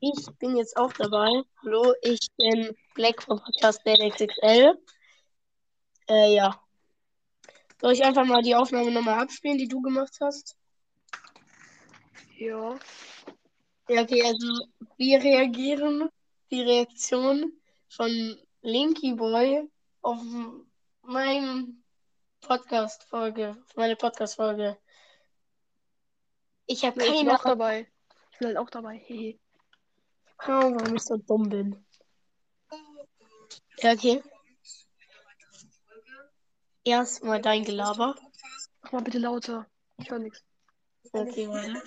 Ich bin jetzt auch dabei. Hallo, ich bin Black vom Podcast XXL. Äh, ja. Soll ich einfach mal die Aufnahme nochmal abspielen, die du gemacht hast? Ja. Ja, okay, also wir reagieren, die Reaktion von Linky Boy auf meine Podcast-Folge, auf meine Podcast-Folge. Ich habe keine auch dabei. Ich bin halt auch dabei. Hehe. Ahnung, warum ich so dumm bin. Ja, okay. Erstmal dein Gelaber. Mach mal bitte lauter. Ich höre nichts. Okay, warte.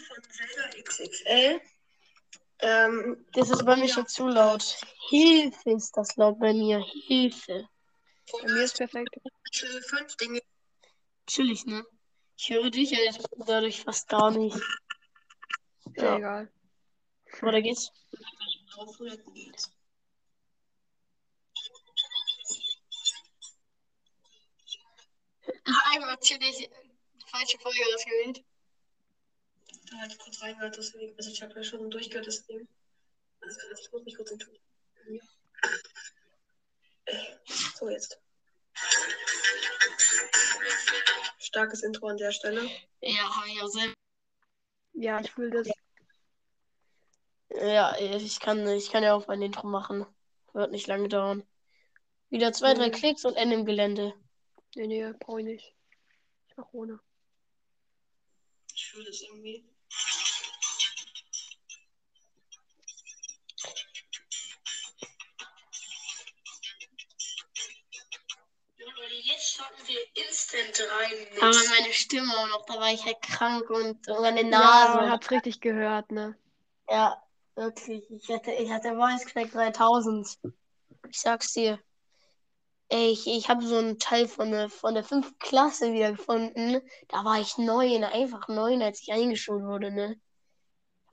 XXL. Ähm, Das ist bei mir schon zu laut. Hilfe ist das laut bei mir. Hilfe. Bei mir ist perfekt. fünf Dinge. Chillig, ne? Ich höre dich ja jetzt dadurch fast gar nicht. Ja Ja, egal. weiter geht's. Einmal chillig. Falsche Folge ausgewählt. Da hatte ich kurz reingehört, deswegen. Also ich habe ja schon durchgehört, deswegen. Also ich muss mich kurz entschuldigen. Ja. So, jetzt. Starkes Intro an der Stelle. Ja, habe ich auch selber. Ja, ich fühle das. Ja, ich kann, ich kann ja auch mein Intro machen. Wird nicht lange dauern. Wieder zwei, drei. Klicks und Ende im Gelände. Nee, nee, brauche ich nicht. Ich mach ohne. Ich fühle das irgendwie. Jetzt starten wir instant rein mit. Aber meine Stimme auch noch, da war ich halt krank und meine Ja, Nase. man hat's richtig gehört, ne? Ja, wirklich. Ich hatte, ich hatte Voice Crack 3000. Ich sag's dir. Ey, ich, ich habe so einen Teil von der, von der fünften Klasse wieder gefunden. Da war ich neun, einfach neun, als ich eingeschult wurde, ne?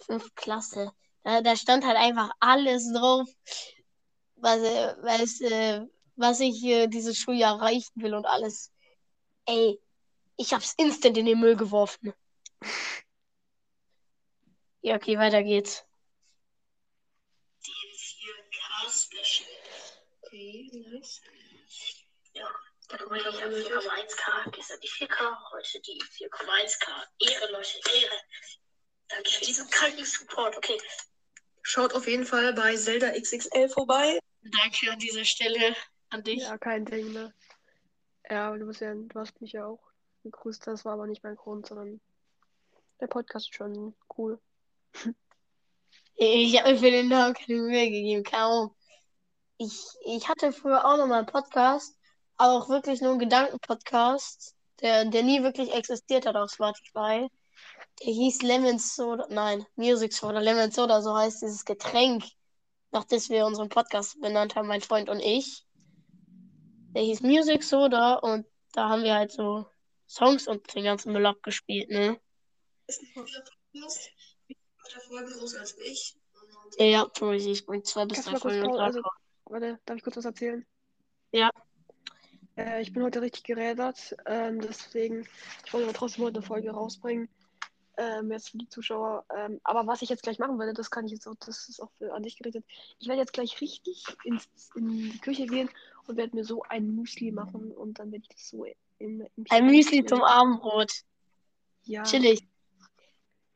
Fünfte Klasse. Da, da stand halt einfach alles drauf, was, äh, was, äh, was ich äh, dieses Schuljahr erreichen will und alles. Ey, ich hab's instant in den Müll geworfen. Ja, okay, weiter geht's. Okay, nice. Ja, da guck mal, ich habe 4,1K, gestern die 4K, heute die 4,1K. Ehre, Leute, Ehre. Danke für diesen kranken Support. Okay, Schaut auf jeden Fall bei Zelda XXL vorbei. Danke an dieser Stelle an dich. Ja, kein Ding, ne? Ja, aber du bist ja, du hast mich ja auch gegrüßt. Das war aber nicht mein Grund, sondern der Podcast ist schon cool. Ich habe mir für den Namen keine Mühe gegeben, Ahnung. Ich, ich hatte früher auch noch mal einen Podcast, aber auch wirklich nur einen Gedankenpodcast, der, der nie wirklich existiert hat auf Spotify. Der hieß Lemon Soda, nein, Music Soda, Lemon Soda, so heißt dieses Getränk, nach das wir unseren Podcast benannt haben, mein Freund und ich. Der hieß Music Soda und da haben wir halt so Songs und den ganzen Müll abgespielt, ne? Ist ein Podcast. Der Folge groß als ich. Ja, Prosi, ich bring zwei bis drei Folgen Warte, darf ich kurz was erzählen? Ja. Äh, ich bin heute richtig gerädert, ähm, deswegen, ich wollte aber trotzdem heute eine Folge rausbringen. Ähm, jetzt für die Zuschauer. Ähm, aber was ich jetzt gleich machen werde, das kann ich jetzt auch, das ist auch für, an dich gerichtet. Ich werde jetzt gleich richtig ins, in die Küche gehen und werde mir so ein Müsli machen und dann werde ich das so in, im Ein Müsli zum Abendbrot. Ja. Chillig.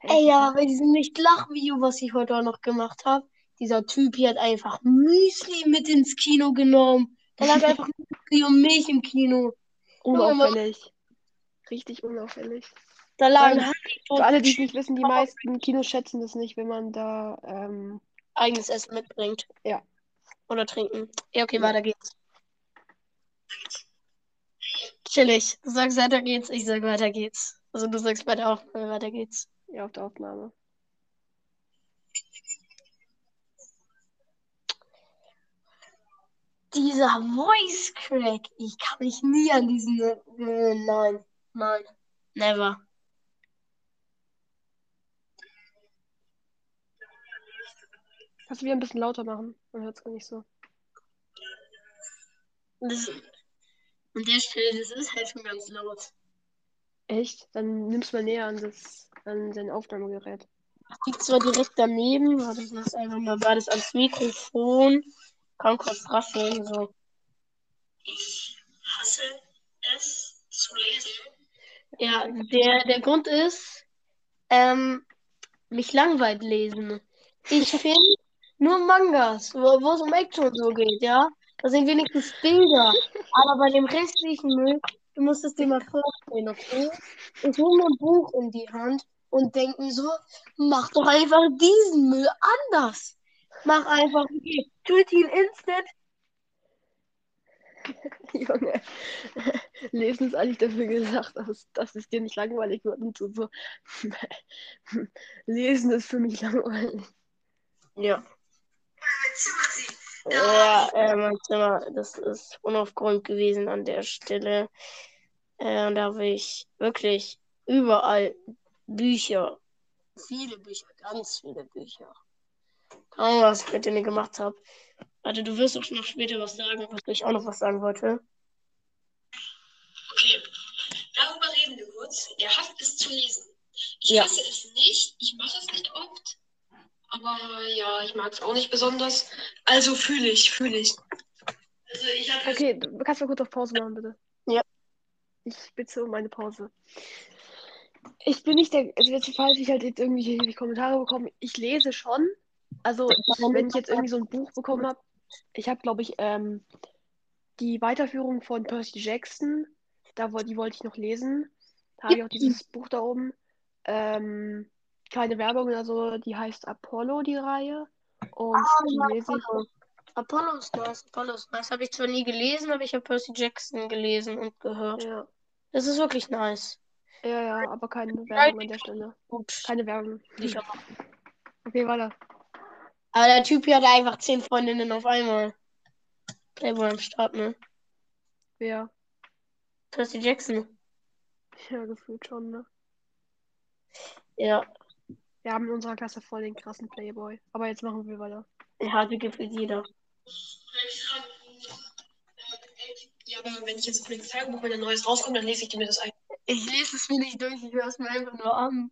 Hey, Ey, ja, bei diesem Nicht-Lach-Video, was ich heute auch noch gemacht habe, dieser Typ hier hat einfach Müsli mit ins Kino genommen. Dann lag einfach Müsli und Milch im Kino. Unauffällig. Richtig unauffällig. Da lagen Haribo Für alle, die es nicht wissen, die meisten Kinos schätzen das nicht, wenn man da ähm, eigenes Essen mitbringt. Ja. Oder trinken. Ja, okay, Ja. weiter geht's. Chillig. Du sagst weiter geht's, ich sag weiter geht's. Also du sagst bei der Aufnahme weiter geht's. ja, auf der Aufnahme. Dieser Voice Crack. Ich kann mich nie an diesen. Äh, nein, nein. Never. Kannst du wieder ein bisschen lauter machen? Man hört es gar nicht so. Das, an der Stelle, das ist halt schon ganz laut. Echt? Dann nimm's mal näher an das an dein Aufnahmegerät. liegt zwar direkt daneben, warte, ich lasse einfach mal beides ans Mikrofon. Kann kurz rascheln, so. Ich hasse es zu lesen. Ja, der, der Grund ist, ähm, mich langweilt lesen. Ich finde nur Mangas, wo, wo es um Action und so geht, ja. Da sind wenigstens Bilder. Aber bei dem restlichen Müll, du musst es dir mal vorstellen, okay? Ich hole mir ein Buch in die Hand und denke mir so, mach doch einfach diesen Müll anders. Mach einfach, okay, Tutil Instant. Junge, Lesen ist eigentlich dafür gesagt, dass, dass es dir nicht langweilig wird und so. so. Lesen ist für mich langweilig. Ja. Ja, äh, mein Zimmer, das ist unaufgeräumt gewesen an der Stelle. Äh, da habe ich wirklich überall Bücher. Viele Bücher, ganz viele Bücher. Ahnung, was ich mit denen gemacht habe. Warte, du wirst auch noch später was sagen, was ich auch noch was sagen wollte. Okay, darüber reden wir kurz. Er hasst es zu lesen. Ich Ja. hasse es nicht. Ich mache es nicht oft. Aber ja, ich mag es auch nicht besonders. Also fühle ich, fühle ich. Also ich habe Okay, du kannst mal kurz auf Pause machen, bitte. Ja. Ich bitte um eine Pause. Ich bin nicht der, also jetzt falls ich halt jetzt irgendwie die Kommentare bekomme, ich lese schon. Also wenn ich jetzt irgendwie so ein Buch bekommen habe, ich habe glaube ich ähm, die Weiterführung von Percy Jackson, da die wollte ich noch lesen. Da habe ich auch dieses Buch da oben. Ähm, keine Werbung oder so, die heißt Apollo, die Reihe. Und die lese ich. Apollo. Ist nice, Apollo ist nice. Habe ich zwar nie gelesen, aber ich habe Percy Jackson gelesen und gehört. Ja, Das ist wirklich nice. ja, ja, aber keine Werbung an der Stelle. Gut. Keine Werbung. Ich. Okay, weiter. Aber der Typ hier hat einfach zehn Freundinnen auf einmal. Playboy am Start, ne? Wer? Percy Jackson. Ja, gefühlt schon, ne? Ja, Wir haben in unserer Klasse voll den krassen Playboy. Aber jetzt machen wir weiter. er hatte gefühlt jeder. Ja, aber wenn ich jetzt Tagebuch, wenn ein neues rauskommt, dann lese ich mir das ein. Ich lese es mir nicht durch, ich höre es mir einfach nur an.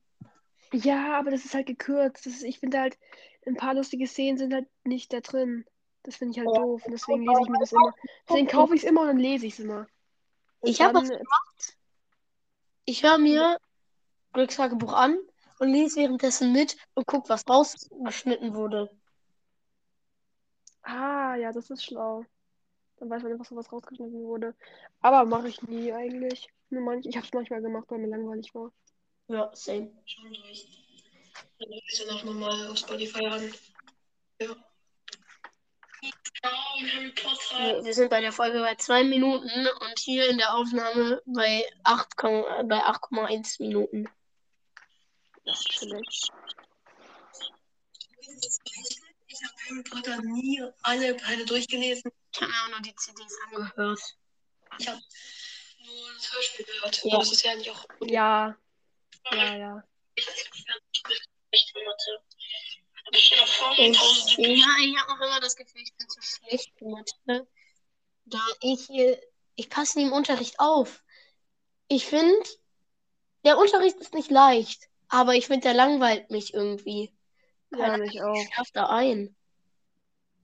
Ja, aber das ist halt gekürzt. Das ist, ich finde halt, ein paar lustige Szenen sind halt nicht da drin. Das finde ich halt Ja. doof. Und deswegen lese ich mir das immer. Deswegen kaufe ich es immer und dann lese ich es immer. Und Ich habe was gemacht. Ich höre mir Glückstagebuch an und lese währenddessen mit und guck, was rausgeschnitten wurde. Ah, ja, das ist schlau. Dann weiß man einfach so, was rausgeschnitten wurde. Aber mache ich nie eigentlich. Nur manch, ich habe es manchmal gemacht, weil mir langweilig war. Ja, same. Schon durch. Dann höre ich danach nochmal auf Spotify an. Ja. Ciao, Harry Potter. Wir, sind bei der Folge bei zwei Minuten und hier in der Aufnahme bei 8, bei 8,1 Minuten. Das ist. Ich habe Harry Potter nie alle Teile durchgelesen. Ich habe mir auch nur die CDs angehört. Ich habe nur das Hörspiel gehört. Ja. Das ist ja eigentlich auch. Ja, ja, ja. Ich mir Ich, ja, ich habe auch immer das Gefühl, ich bin zu schlecht für Mathe. Da ich, äh, ich passe nie im Unterricht auf. Ich finde, der Unterricht ist nicht leicht, aber ich finde, der langweilt mich irgendwie. Ja, mich auch. schafft da ein.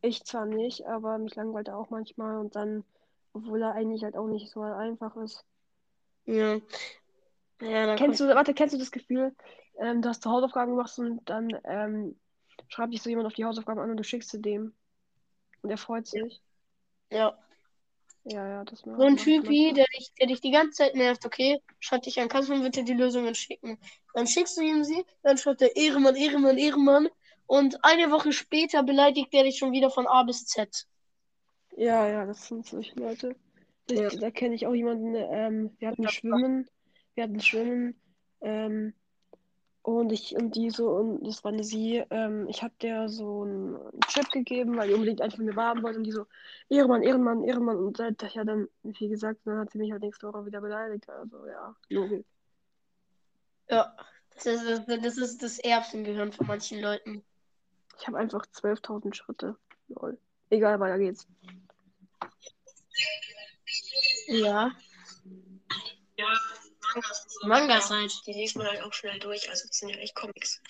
Ich zwar nicht, aber mich langweilt er auch manchmal und dann, obwohl er eigentlich halt auch nicht so einfach ist. Ja. Ja, Kennst du, warte, kennst du das Gefühl, ähm, dass du Hausaufgaben machst und dann ähm, schreibt dich so jemand auf die Hausaufgaben an und du schickst sie dem. Und er freut sich. Ja. Ja, ja, das macht So ein. Typi, der dich, der dich die ganze Zeit nervt, okay? Schreibt dich an, kannst du mir bitte die Lösungen schicken? Dann schickst du ihm sie, dann schreibt er Ehrenmann, Ehrenmann, Ehrenmann. Und eine Woche später beleidigt er dich schon wieder von A bis Z. Ja, ja, das sind solche Leute. Ja. Da kenne ich auch jemanden, ähm, wir hatten Schwimmen, wir hatten Schwimmen, ähm, und ich, und die so, und das war eine sie, ähm, ich hab der so einen Chip gegeben, weil die unbedingt einfach mir haben wollte, und die so, Ehrenmann, Ehrenmann, Ehrenmann, und da, da- ja dann, wie gesagt, dann hat sie mich halt nächste Woche wieder beleidigt, also ja, Logik. Ja. Das ist das, das, ist das Erbsengehirn von manchen Leuten. Ich habe einfach 12.000 Schritte, lol. Egal, weiter geht's. Ja. Ja, Mangas. so. Mangas halt. Die liest man halt auch schnell durch. Also, das sind ja echt Comics.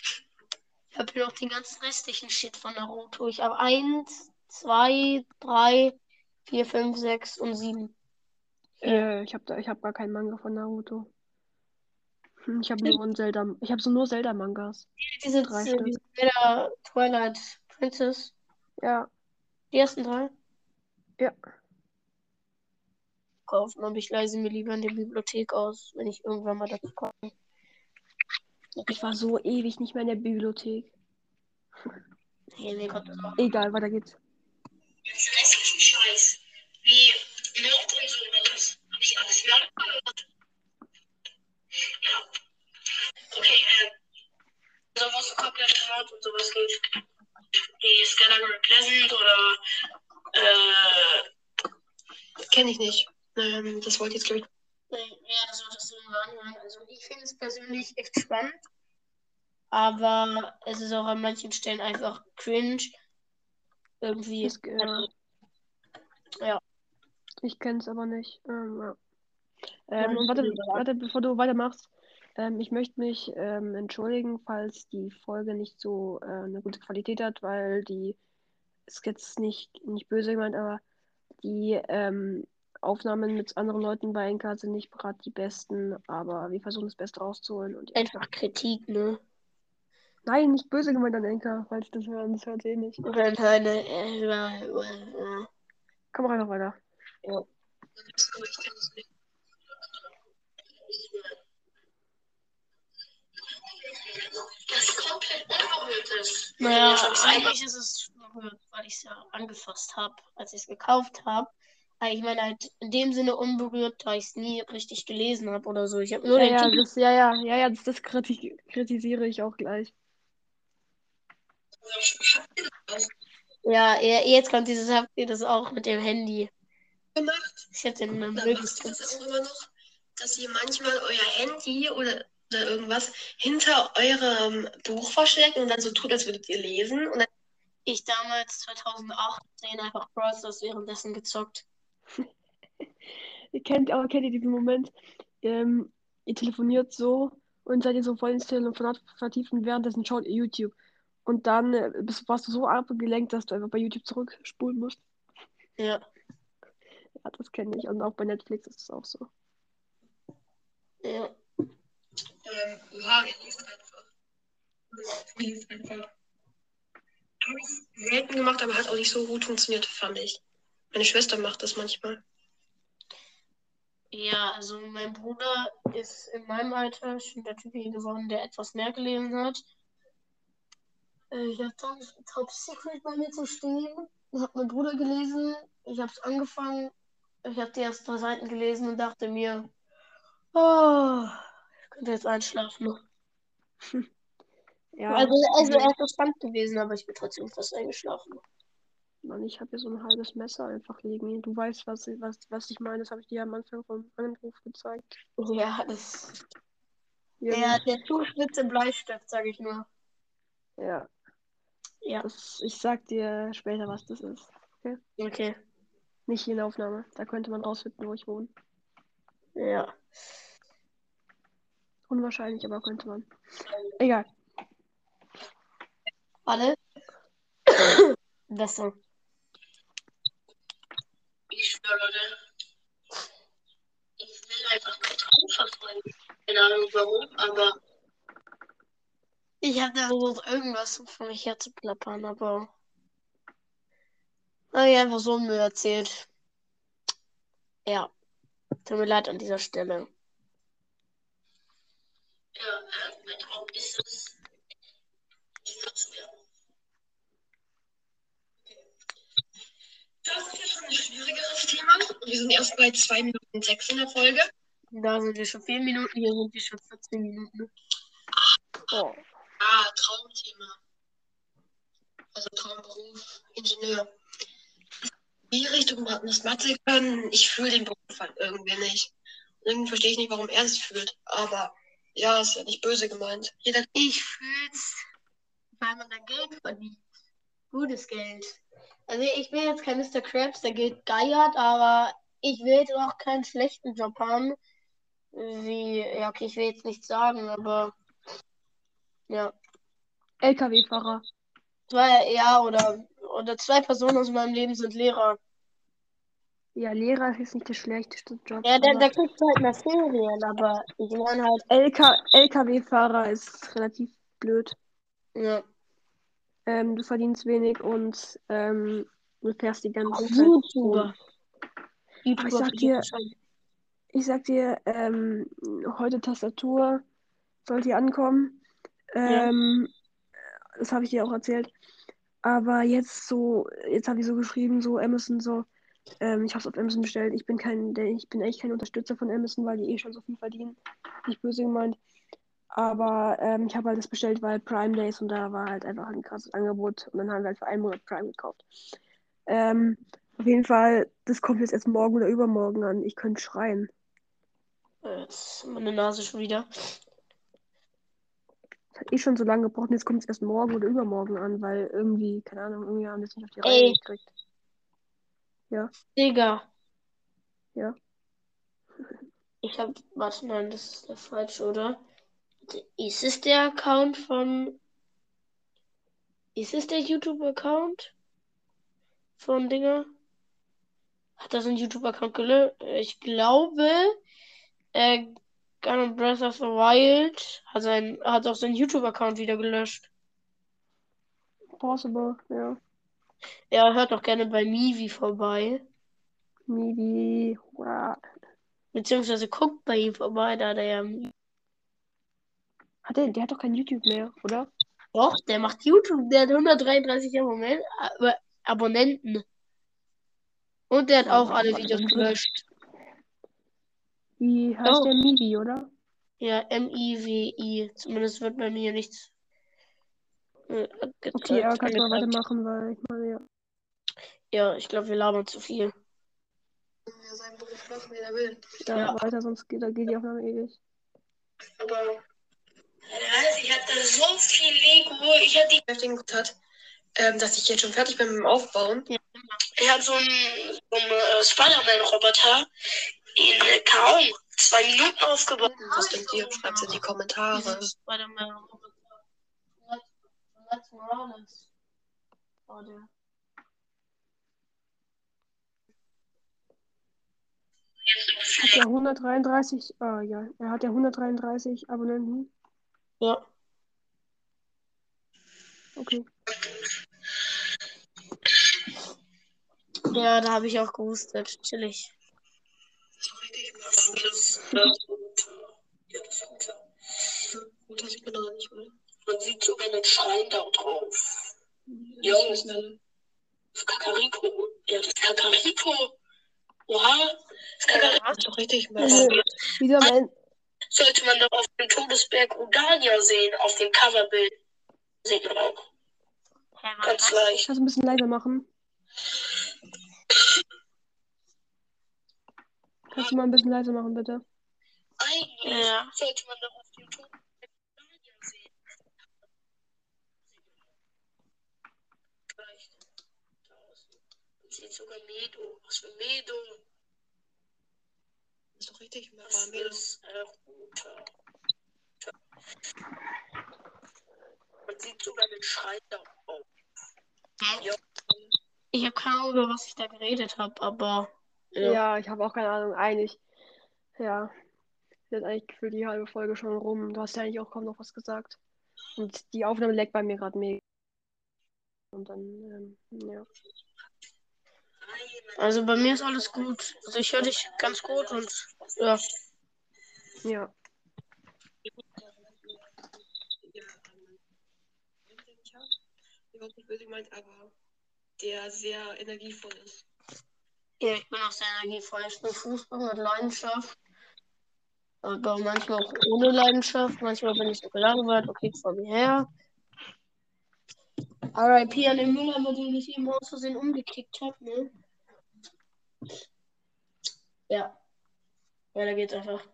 habe hier noch den ganzen restlichen Shit von Naruto. Ich habe 1, 2, 3, 4, 5, 6 und 7. Äh, ich habe ich hab gar keinen Manga von Naruto. Hm, Ich habe nur einen Zelda. Ich habe so nur Zelda-Mangas. Diese, Drei diese, diese Zelda Twilight Princess. Ja, Die ersten drei. ja. Kaufen, aber ich leise mir lieber in der Bibliothek aus, wenn ich irgendwann mal dazu komme. Ich war so ewig nicht mehr in der Bibliothek. Hey, nee, Gott, Egal, weiter geht's. Das restlichen Scheiß. Wie Nerd und sowas. Hab ich alles wieder Ja. Okay, äh. Also was komplett Nerd und sowas geht. Die Skylar Pleasant oder äh. Kenne ich nicht. Ähm, das wollte ich jetzt, glaube ich. Ja, das solltest du mal anhören. Also ich finde es persönlich echt spannend. Aber es ist auch an manchen Stellen einfach cringe. Irgendwie. Das, ja. Ja. Ich kenn's aber nicht. Ähm, ja. ähm, und warte, warte, bevor du weitermachst. Ähm, ich möchte mich ähm, entschuldigen, falls die Folge nicht so äh, eine gute Qualität hat, weil die ist jetzt nicht, nicht böse gemeint, aber die ähm, Aufnahmen mit anderen Leuten bei Enka sind nicht gerade die besten, aber wir versuchen das Beste rauszuholen. Und Einfach Kritik, ne? Nein, nicht böse gemeint an Enka, falls das hören, das hört eh nicht. Oder keine. Äh, äh, äh, Komm einfach weiter. das komplett unberührt ist. Naja, Ich hab's einfach- eigentlich ist es berührt, weil ich es ja angefasst habe, als ich es gekauft habe. Aber ich meine halt in dem Sinne unberührt, da ich es nie richtig gelesen habe oder so. Ich habe nur Ja, den ja, Titel. das, ja, ja, ja, ja, das, das kriti kritisiere ich auch gleich. Ja, ja, jetzt kommt dieses, habt ihr das auch mit dem Handy. gemacht. Ich hätte den Dann ihr das auch immer noch, dass ihr manchmal euer Handy oder, oder irgendwas hinter eurem Buch versteckt und dann so tut, als würdet ihr lesen. Und dann, Ich damals 2018 einfach Brawl Stars währenddessen gezockt. Ihr kennt, aber kennt ihr diesen Moment? Ähm, ihr telefoniert so und seid ihr so voll ins Telefonat vertieft und währenddessen schaut ihr YouTube. Und dann äh, bist, warst du so abgelenkt, dass du einfach bei YouTube zurückspulen musst. Ja, Ja, das kenne ich. Und auch bei Netflix ist es auch so. ja. ähm, ja, ihr liest einfach. Ihr liest einfach. Habe ich selten gemacht, aber hat auch nicht so gut funktioniert, fand ich. Meine Schwester macht das manchmal. Ja, also mein Bruder ist in meinem Alter schon der Typ hier geworden, der etwas mehr gelesen hat. Ich habe dann Top Secret bei mir zu stehen. Hat mein Bruder gelesen. Ich habe es angefangen. Ich habe die ersten drei Seiten gelesen und dachte mir, oh, ich könnte jetzt einschlafen. Ja, Also, also er ist spannend gewesen, aber ich bin trotzdem fast eingeschlafen. Mann, ich habe hier so ein halbes Messer einfach liegen. Du weißt, was, ich- was, was ich meine. Das habe ich dir am Anfang vom Anruf gezeigt. Ja, das. Hier, Der, der Zuspitze Bleistift, sage ich nur. ja. Ja. Das, ich sag dir später, was das ist. Okay. Nicht hier in der Aufnahme. Da könnte man rausfinden, wo ich wohne. Ja. Unwahrscheinlich, aber könnte man. Egal. Warte. Besser. Ich Leute. Ich will einfach meinen Traum verfolgen. Keine Ahnung warum, aber Ich habe da versucht, irgendwas von mich herzuplappern, aber. Na ja, einfach so Müll erzählt. Ja. Tut mir leid an dieser Stelle. ja, äh, mein Traum ist es. Ich sag's dir. Das ist ja schon ein schwierigeres Thema. Wir sind erst bei 2 Minuten 6 in der Folge. Da sind wir schon 4 Minuten, hier sind wir schon 14 Minuten. Oh. Ah, Traumthema. Also Traumberuf, Ingenieur. Die Richtung das Mathe können, ich fühle den Beruf halt irgendwie nicht. Irgendwie verstehe ich nicht, warum er es fühlt. Aber ja, ist ja nicht böse gemeint. Jeder Ich fühl's, weil man da Geld verdient. Gutes Geld. Also ich bin jetzt kein Mr. Krabs, der Geld geiert, aber ich will jetzt auch keinen schlechten Job haben. Wie, ja, okay, ich will jetzt nichts sagen, aber ja. LKW-Fahrer. Zwei, ja, oder, oder zwei Personen aus meinem Leben sind Lehrer. Ja, Lehrer ist nicht der schlechteste Job. Ja, der, der kriegt halt mehr Ferien, aber ich meine halt, LK LKW-Fahrer ist relativ blöd. ja. Ähm, du verdienst wenig und ähm, du fährst die ganze Auch Zeit. YouTuber. YouTuber ich sag dir-. Ich sag dir, ähm, heute Tastatur sollte hier ankommen. Ja. Ähm, Das habe ich dir auch erzählt. Aber jetzt so, jetzt habe ich so geschrieben, so Amazon so, ähm, ich habe es auf Amazon bestellt. Ich bin kein, der, ich bin echt kein Unterstützer von Amazon, weil die eh schon so viel verdienen. Nicht böse gemeint. Aber ähm, ich habe halt das bestellt, weil Prime Days und da war halt einfach ein krasses Angebot. Und dann haben wir halt für einen Monat Prime gekauft. Ähm, auf jeden Fall, das kommt jetzt erst morgen oder übermorgen an. Ich könnte schreien. Äh, Jetzt ist meine Nase schon wieder. Es hat eh schon so lange gebraucht und jetzt kommt es erst morgen oder übermorgen an, weil irgendwie, keine Ahnung, irgendwie haben wir es nicht auf die Reihe Ey. gekriegt. Digga. Ja. Ich hab, warte, nein, das ist der falsche, oder? Ist es der Account von. Ist es der YouTube-Account von Dinger? Hat das ein YouTube-Account gelöscht? Ich glaube, äh, Gun Breath of the Wild hat, sein, hat auch seinen YouTube-Account wieder gelöscht. Possible, ja. Ja, hört doch gerne bei Mivi vorbei. Mivi, hurra. Beziehungsweise guckt bei ihm vorbei, da der ja. Hat der, der hat doch kein YouTube mehr, oder? Doch, der macht YouTube, der hat 133 Abonnenten. Ab- Abonnenten. Und der hat Ja, auch alle Videos gelöscht. Wie heißt Oh. der Mivi, oder? Ja, M-I-W-I. Zumindest wird bei mir nichts. äh, Okay, aber kannst du mal angezeigt. weitermachen, weil ich meine, ja. Ja, ich glaube, wir labern zu viel. Ja, seinen Beruf machen, wie er will. Ja, Ja. weiter, sonst geht, da geht die Aufnahme ewig. Aber. Also ich hatte so viel Lego. Ich hatte die beschäftigt hat, ähm, dass ich jetzt schon fertig bin mit dem Aufbauen. Ja. Ich habe so einen, so einen äh, Spider-Man-Roboter in äh, kaum zwei Minuten aufgebaut. Was denkt ihr? Schreibt in die Kommentare. Dieses Spider-Man Roboter. Miles Morales. Oh, der. Hat er 133, ah ja, er hat ja 133 Abonnenten. Ja. Okay. Ja, da habe ich auch gehustet. Chillig. So richtig das, ja, das ist gut. Das sieht man doch nicht, oder? Man sieht sogar einen Schrein da drauf. Ja, das ist eine. Das Kakariko. Ja, das Kakariko. Oha. Das Kakariko ist doch richtig. Wieso am Ende? Sollte man doch auf dem Todesberg Udania sehen, auf dem Coverbild. Sieht man auch. Ganz leicht. Kannst du ein bisschen leiser machen? Kannst du mal ein bisschen leiser machen, bitte? Eigentlich Ja. sollte man doch auf dem Todesberg Udania sehen. Vielleicht. Draußen. Man sieht sogar Medo. Was für Medo? Richtig. Medo. Äh, Router. Man sieht sogar den Schrein da oben. Ja. Ich habe keine Ahnung, über was ich da geredet habe, aber. Ja, Ja. ich habe auch keine Ahnung. Eigentlich, ja. Jetzt eigentlich gefühlt die halbe Folge schon rum. Du hast ja eigentlich auch kaum noch was gesagt. Und die Aufnahme leckt bei mir gerade mega. Und dann, ähm, ja. Also bei mir ist alles gut. Also ich höre dich ganz gut und ja. Ja. Nicht, aber der sehr energievoll ist. Ja, ich bin auch sehr energievoll. Ich spiele Fußball mit Leidenschaft. Aber manchmal auch ohne Leidenschaft. Manchmal bin ich so gelangweilt. Okay, vor mir her. RIP an den Müller, mit dem ich eben aus Versehen umgekickt habe, ne? Ja. Weiter geht's einfach.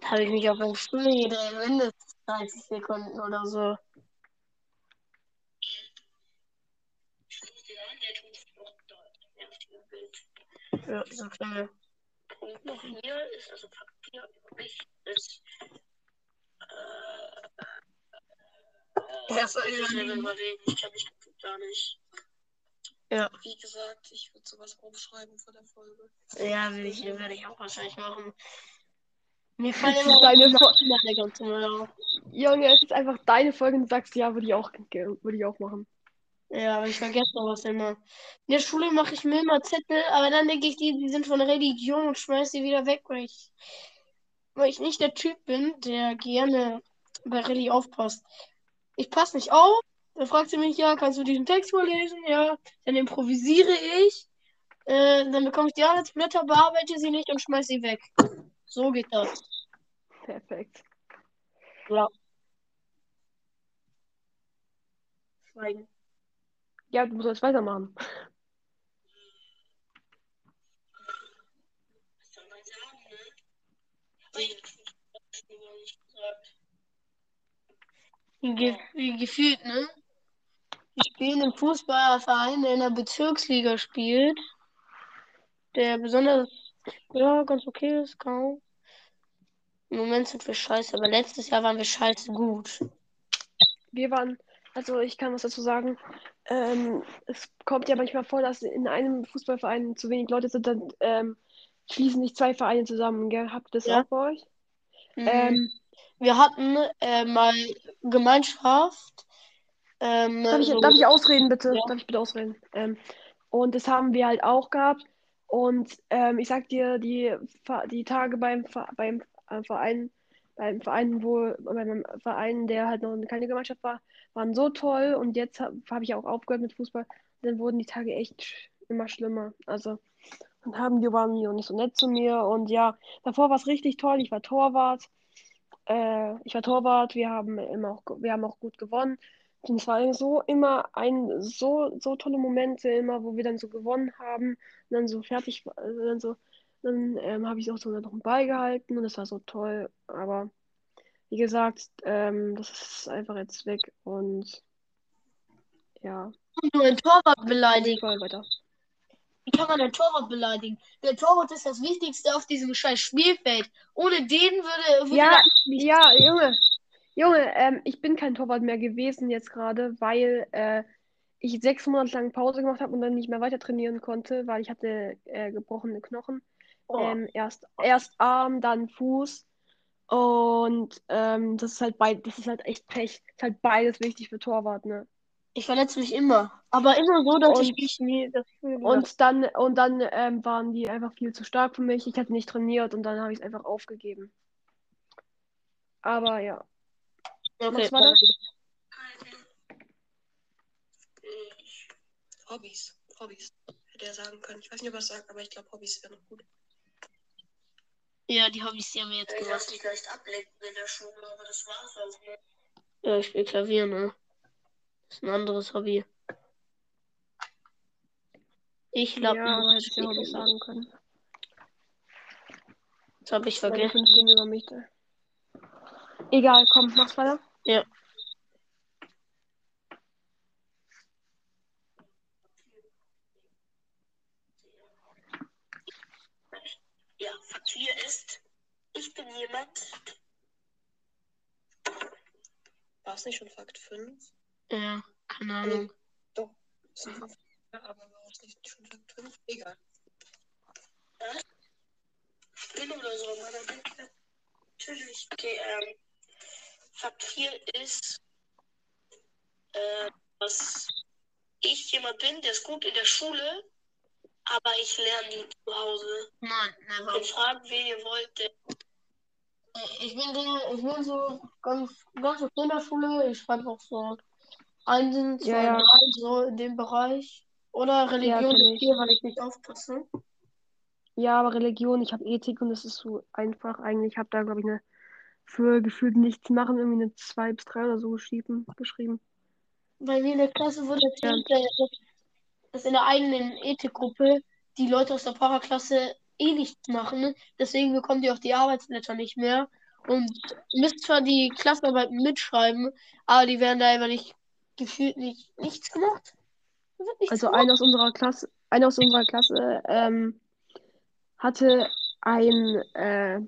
Da habe ich mich auf einen Stuhl gedreht, mindestens 30 Sekunden oder so. Noch. Ja, so schnell. Punkt 4 ist, also 4 über mich ist, Muss überlegen. ich kenne mich gar nicht. Ja. Wie gesagt, ich würde sowas aufschreiben vor der Folge. Ja, will ich, werde ich auch wahrscheinlich machen. Mir fallen immer Deine Fo der ganze Mal auf. Junge, es ist einfach deine Folge und du sagst, ja, würde ich auch, würde ich auch machen. Ja, aber ich vergesse sowas immer. In der Schule mache ich mir immer Zettel, aber dann denke ich, die, die sind von Religion und schmeiß sie wieder weg, weil ich, weil ich nicht der Typ bin, der gerne bei Rallye aufpasst. Ich passe nicht auf, dann fragt sie mich, ja, kannst du diesen Text vorlesen? Ja, dann improvisiere ich, äh, dann bekomme ich die Arbeitsblätter, bearbeite sie nicht und schmeiß sie weg. So geht das. Perfekt. Ja. Schweigen. Ja, du musst jetzt weitermachen. Was soll man sagen, ne? Aber ich hab mir nicht gesagt. Ge wie gefühlt, ne? Wir spielen im Fußballverein, der in der Bezirksliga spielt. Der besonders, ja, ganz okay ist, kaum. Im Moment sind wir scheiße, aber letztes Jahr waren wir scheiße gut. Wir waren, also ich kann was dazu sagen. Ähm, es kommt ja manchmal vor, dass in einem Fußballverein zu wenig Leute sind, dann ähm, schließen sich zwei Vereine zusammen. Gell? Habt ihr das Ja. auch bei euch? Mhm. Ähm, wir hatten äh, mal Gemeinschaft. Ähm, darf, ich, so- darf ich ausreden, bitte? Ja. Darf ich bitte ausreden? Ähm, und das haben wir halt auch gehabt. Und ähm, ich sag dir, die, die Tage beim, beim äh, Verein, beim Verein, wo, beim Verein, der halt noch keine Gemeinschaft war, waren so toll. Und jetzt habe hab ich auch aufgehört mit Fußball. Dann wurden die Tage echt immer schlimmer. Also, dann haben die, waren nicht so nett zu mir. Und ja, davor war es richtig toll. Ich war Torwart. Äh, ich war Torwart. Wir haben immer auch, wir haben auch gut gewonnen. Und es war so immer ein so, so tolle Momente, immer, wo wir dann so gewonnen haben und dann so fertig, also dann so, dann ähm, habe ich auch so noch einen Ball gehalten und das war so toll. Aber wie gesagt, ähm, das ist einfach jetzt weg und ja, nur ein Torwart ich beleidigt. voll weiter. Wie kann man einen Torwart beleidigen? Der Torwart ist das Wichtigste auf diesem scheiß Spielfeld. Ohne den würde, würde Ja, ja, Junge, Junge, ähm, ich bin kein Torwart mehr gewesen jetzt gerade, weil äh, ich sechs Monate lang Pause gemacht habe und dann nicht mehr weiter trainieren konnte, weil ich hatte äh, gebrochene Knochen. Oh. Ähm, erst, erst Arm, dann Fuß. Und ähm, das ist halt beid, das ist halt echt Pech. Ist halt beides wichtig für Torwart, ne? Ich verletze mich immer. Aber immer so, dass ich Und- mich nie. Ich Und dann, und dann ähm, waren die einfach viel zu stark für mich. Ich hatte nicht trainiert und dann habe ich es einfach aufgegeben. Aber ja. okay, mach's weiter. Hobbys. Hobbys. Hätte er sagen können. Ich weiß nicht, ob er es sagt, aber ich glaube, Hobbys wäre noch gut. Ja, die Hobbys, die haben wir jetzt Ich gemacht. dich leicht ablenken in der Schule, aber das war's auch. Ne? Ja, ich spiele Klavier, ne? Das ist ein anderes Hobby. Ich glaube, ja, aber hätte ich ja Hobby sagen können. Das habe ich vergessen. fünf Dinge über mich. da. Egal, komm, mach's weiter. Ja. Ja, Fakt 4 ist, ich bin jemand, War es nicht schon Fakt 5? Ja, keine Ahnung. Ist ein fünf- Ja, aber war es nicht schon 5? Egal. bin oder so, aber dann natürlich. Okay, ähm, Fakt 4 ist, äh, dass ich jemand bin, der ist gut in der Schule, aber ich lerne nie zu Hause. Nein, never. Und fragen, wen ihr wollt, der Ich bin, der, ich bin so ganz, ganz okay in der Schule. Ich schreibe auch so Einsen, zwei, Ja, ja. drei, so in dem Bereich. Oder Religion kenn ist viel, weil ich nicht aufpasse. Ja, aber Religion, ich habe Ethik und es ist so einfach eigentlich. Ich habe da, glaube ich, eine für gefühlt nichts machen, irgendwie eine 2 bis 3 oder so geschrieben. geschrieben. Bei mir in der Klasse wurde erzählt, dass, dass in der eigenen Ethikgruppe die Leute aus der Paraklasse eh nichts machen. Deswegen bekommt ihr auch die Arbeitsblätter nicht mehr. Und müsst zwar die Klassenarbeiten mitschreiben, aber die werden da immer nicht gefühlt nicht, nichts gemacht. Nichts Also gemacht. einer aus unserer Klasse, einer aus unserer Klasse, ähm, hatte ein, äh,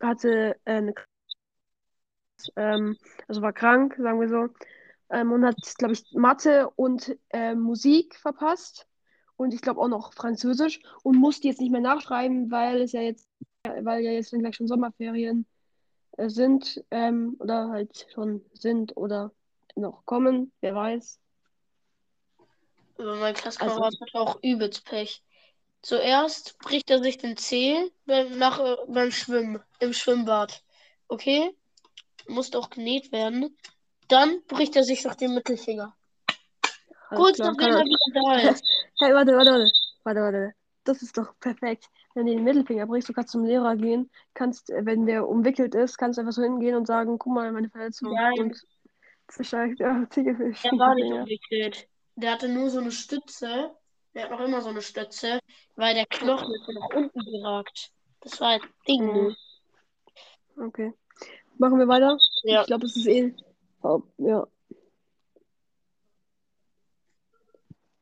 hatte äh, eine, ähm, also war krank, sagen wir so, ähm, und hat, glaube ich, Mathe und äh, Musik verpasst und ich glaube auch noch Französisch und musste jetzt nicht mehr nachschreiben, weil es ja jetzt, weil ja jetzt dann gleich schon Sommerferien äh, sind ähm, oder halt schon sind oder noch kommen, wer weiß. Aber mein Klassenkamerad hat auch übelst Pech. Zuerst bricht er sich den Zeh beim, nach, äh, beim Schwimmen, im Schwimmbad. Okay? Musste auch genäht werden. Dann bricht er sich noch den Mittelfinger. Alles Kurz klar, nachdem er er- wieder da ist. Hey, warte, warte, warte. Warte, warte. Das ist doch perfekt. Wenn du den Mittelfinger brichst, du kannst zum Lehrer gehen, kannst, äh, wenn der umwickelt ist, kannst du einfach so hingehen und sagen, guck mal, meine Verletzung. Nein. Und zerstößt ja, Ziegelfisch. Der war nicht umwickelt. Der hatte nur so eine Stütze. Der hat noch immer so eine Stütze, weil der Knochen ist ja nach unten geragt. Das war ein Ding. Mhm. Okay. Machen wir weiter? Ja. Ich glaube, es ist eh. Oh, ja.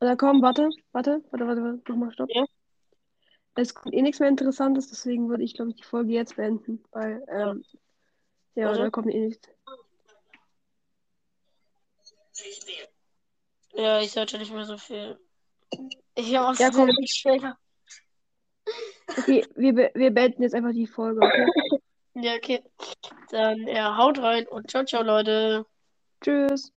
Oder komm, warte, warte, warte, warte, warte. nochmal, stopp. Ja. Es kommt eh nichts mehr Interessantes, deswegen würde ich, glaube ich, die Folge jetzt beenden, weil, ähm, ja, Warte. da kommt eh nichts. Ja, ich sollte nicht mehr so viel. Ich habe auch Ja, so komm. viel später. Okay, wir, wir beenden jetzt einfach die Folge, okay? Ja, okay. Dann ja, haut rein und ciao, ciao, Leute. Tschüss.